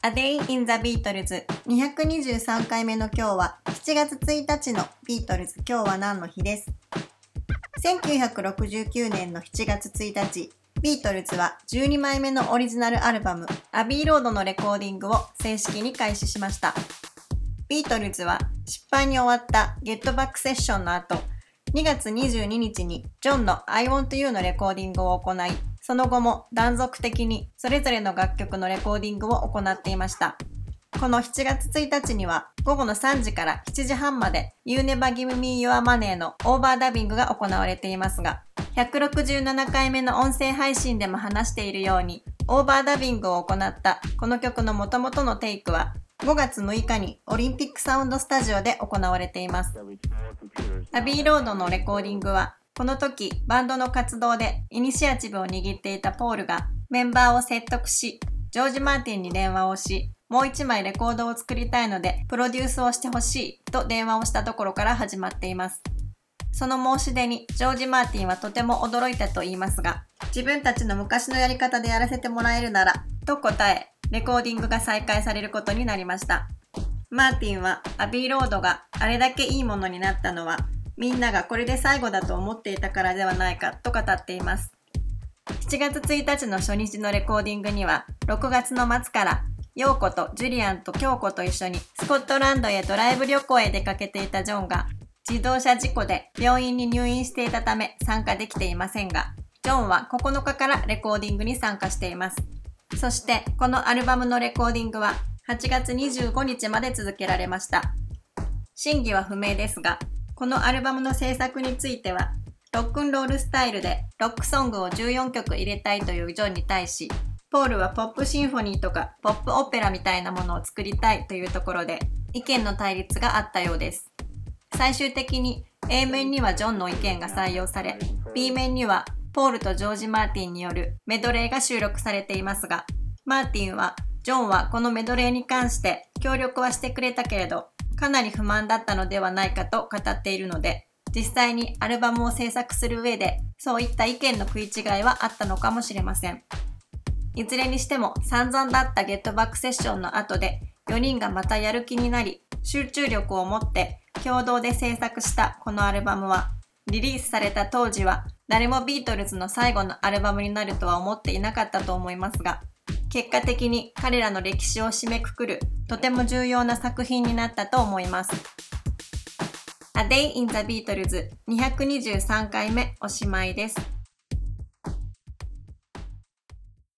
A Day in the Beatles 223回目の今日は7月1日のビートルズ今日は何の日です？1969年の7月1日。ビートルズは12枚目のオリジナルアルバムアビーロードのレコーディングを正式に開始しました。ビートルズは失敗に終わったゲットバックセッションの後2月22日にジョンの I Want You のレコーディングを行いその後も断続的にそれぞれの楽曲のレコーディングを行っていました。この7月1日には午後の3時から7時半まで You Never Give Me Your Money のオーバーダビングが行われていますが、167回目の音声配信でも話しているように、オーバーダビングを行ったこの曲の元々のテイクは5月6日にオリンピックサウンドスタジオで行われています。アビーロードのレコーディングはこの時、バンドの活動でイニシアチブを握っていたポールがメンバーを説得し、ジョージ・マーティンに電話をし、もう一枚レコードを作りたいので、プロデュースをしてほしいと電話をしたところから始まっています。その申し出にジョージ・マーティンはとても驚いたと言いますが、自分たちの昔のやり方でやらせてもらえるなら、と答え、レコーディングが再開されることになりました。マーティンはアビーロードがあれだけいいものになったのはみんながこれで最後だと思っていたからではないかと語っています。7月1日の初日のレコーディングには、6月の末から、陽子とジュリアンと京子と一緒にスコットランドへドライブ旅行へ出かけていたジョンが、自動車事故で病院に入院していたため参加できていませんが、ジョンは9日からレコーディングに参加しています。そして、このアルバムのレコーディングは8月25日まで続けられました。真偽は不明ですが、このアルバムの制作については、ロックンロールスタイルでロックソングを14曲入れたいというジョンに対し、ポールはポップシンフォニーとかポップオペラみたいなものを作りたいというところで意見の対立があったようです。最終的に A 面にはジョンの意見が採用され、B 面にはポールとジョージ・マーティンによるメドレーが収録されていますが、マーティンはジョンはこのメドレーに関して協力はしてくれたけれど、かなり不満だったのではないかと語っているので、実際にアルバムを制作する上で、そういった意見の食い違いはあったのかもしれません。いずれにしても散々だったゲットバックセッションの後で、4人がまたやる気になり、集中力を持って共同で制作したこのアルバムは、リリースされた当時は誰もビートルズの最後のアルバムになるとは思っていなかったと思いますが、結果的に彼らの歴史を締めくくるとても重要な作品になったと思います。A Day in the Beatles 223回目おしまいです。